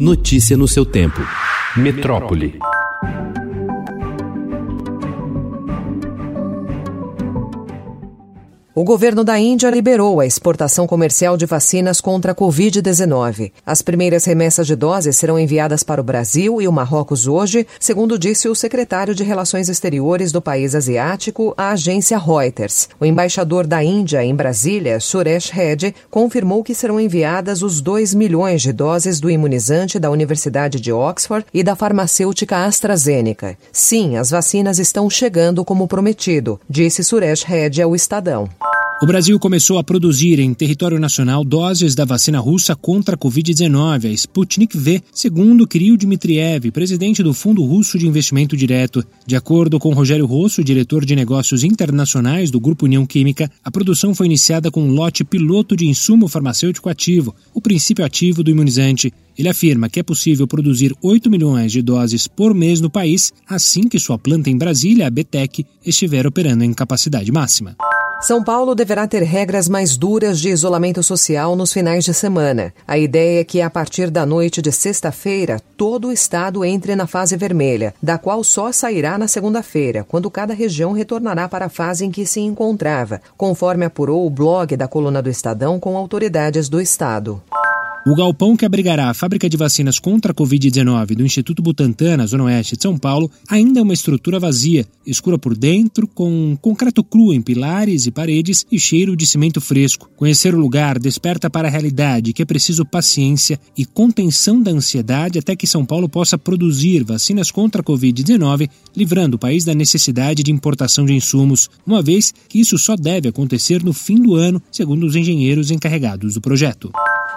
Notícia no seu tempo. Metrópole. O governo da Índia liberou a exportação comercial de vacinas contra a Covid-19. As primeiras remessas de doses serão enviadas para o Brasil e o Marrocos hoje, segundo disse o secretário de Relações Exteriores do país asiático à agência Reuters. O embaixador da Índia em Brasília, Suresh Reddy, confirmou que serão enviadas os 2 milhões de doses do imunizante da Universidade de Oxford e da farmacêutica AstraZeneca. Sim, as vacinas estão chegando como prometido, disse Suresh Reddy ao Estadão. O Brasil começou a produzir em território nacional doses da vacina russa contra a Covid-19, a Sputnik V, segundo Kirill Dmitriev, presidente do Fundo Russo de Investimento Direto. De acordo com Rogério Rosso, diretor de negócios internacionais do Grupo União Química, a produção foi iniciada com um lote piloto de insumo farmacêutico ativo, o princípio ativo do imunizante. Ele afirma que é possível produzir 8 milhões de doses por mês no país assim que sua planta em Brasília, a BTEC, estiver operando em capacidade máxima. São Paulo deverá ter regras mais duras de isolamento social nos finais de semana. A ideia é que, a partir da noite de sexta-feira, todo o estado entre na fase vermelha, da qual só sairá na segunda-feira, quando cada região retornará para a fase em que se encontrava, conforme apurou o blog da coluna do Estadão com autoridades do estado. O galpão que abrigará a fábrica de vacinas contra a Covid-19 do Instituto Butantan, na Zona Oeste de São Paulo, ainda é uma estrutura vazia, escura por dentro, com concreto cru em pilares e paredes e cheiro de cimento fresco. Conhecer o lugar desperta para a realidade que é preciso paciência e contenção da ansiedade até que São Paulo possa produzir vacinas contra a Covid-19, livrando o país da necessidade de importação de insumos, uma vez que isso só deve acontecer no fim do ano, segundo os engenheiros encarregados do projeto.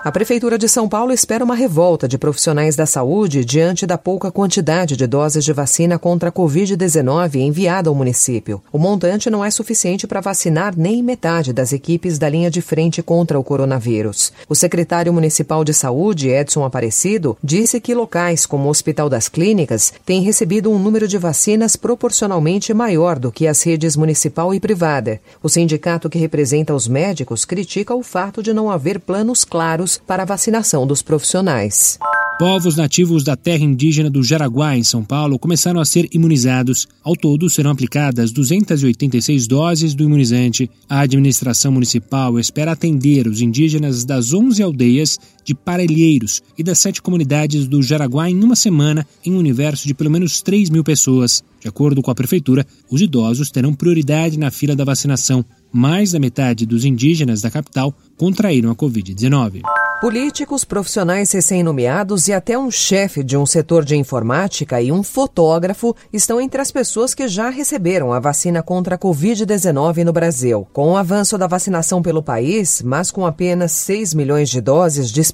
A Prefeitura de São Paulo espera uma revolta de profissionais da saúde diante da pouca quantidade de doses de vacina contra a Covid-19 enviada ao município. O montante não é suficiente para vacinar nem metade das equipes da linha de frente contra o coronavírus. O secretário municipal de saúde, Edson Aparecido, disse que locais como o Hospital das Clínicas têm recebido um número de vacinas proporcionalmente maior do que as redes municipal e privada. O sindicato que representa os médicos critica o fato de não haver planos claros para a vacinação dos profissionais. Povos nativos da terra indígena do Jaraguá, em São Paulo, começaram a ser imunizados. Ao todo, serão aplicadas 286 doses do imunizante. A administração municipal espera atender os indígenas das 11 aldeias de Parelheiros e das sete comunidades do Jaraguá em uma semana, em um universo de pelo menos 3 mil pessoas. De acordo com a prefeitura, os idosos terão prioridade na fila da vacinação. Mais da metade dos indígenas da capital contraíram a Covid-19. Políticos, profissionais recém-nomeados e até um chefe de um setor de informática e um fotógrafo estão entre as pessoas que já receberam a vacina contra a Covid-19 no Brasil. Com o avanço da vacinação pelo país, mas com apenas 6 milhões de doses disponíveis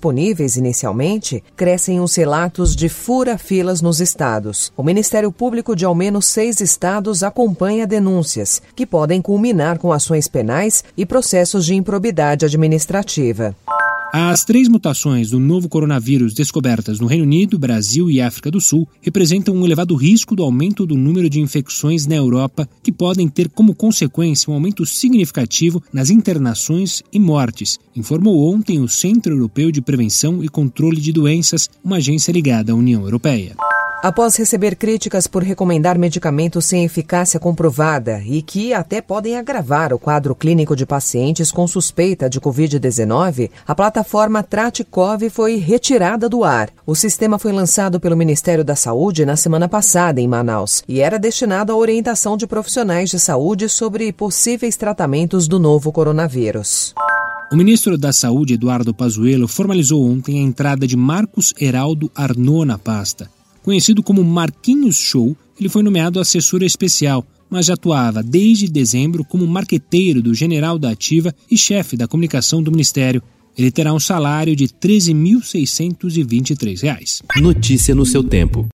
inicialmente, crescem os relatos de fura-filas nos estados. O Ministério Público de ao menos seis estados acompanha denúncias, que podem culminar com ações penais e processos de improbidade administrativa. As três mutações do novo coronavírus descobertas no Reino Unido, Brasil e África do Sul representam um elevado risco do aumento do número de infecções na Europa, que podem ter como consequência um aumento significativo nas internações e mortes, informou ontem o Centro Europeu de Prevenção e Controle de Doenças, uma agência ligada à União Europeia. Após receber críticas por recomendar medicamentos sem eficácia comprovada e que até podem agravar o quadro clínico de pacientes com suspeita de Covid-19, a plataforma Traticov foi retirada do ar. O sistema foi lançado pelo Ministério da Saúde na semana passada em Manaus e era destinado à orientação de profissionais de saúde sobre possíveis tratamentos do novo coronavírus. O ministro da Saúde, Eduardo Pazuello, formalizou ontem a entrada de Marcos Heraldo Arnaud na pasta. Conhecido como Marquinhos Show, ele foi nomeado assessor especial, mas já atuava desde dezembro como marqueteiro do general da Ativa e chefe da comunicação do Ministério. Ele terá um salário de R$ 13.623. Notícia no seu tempo.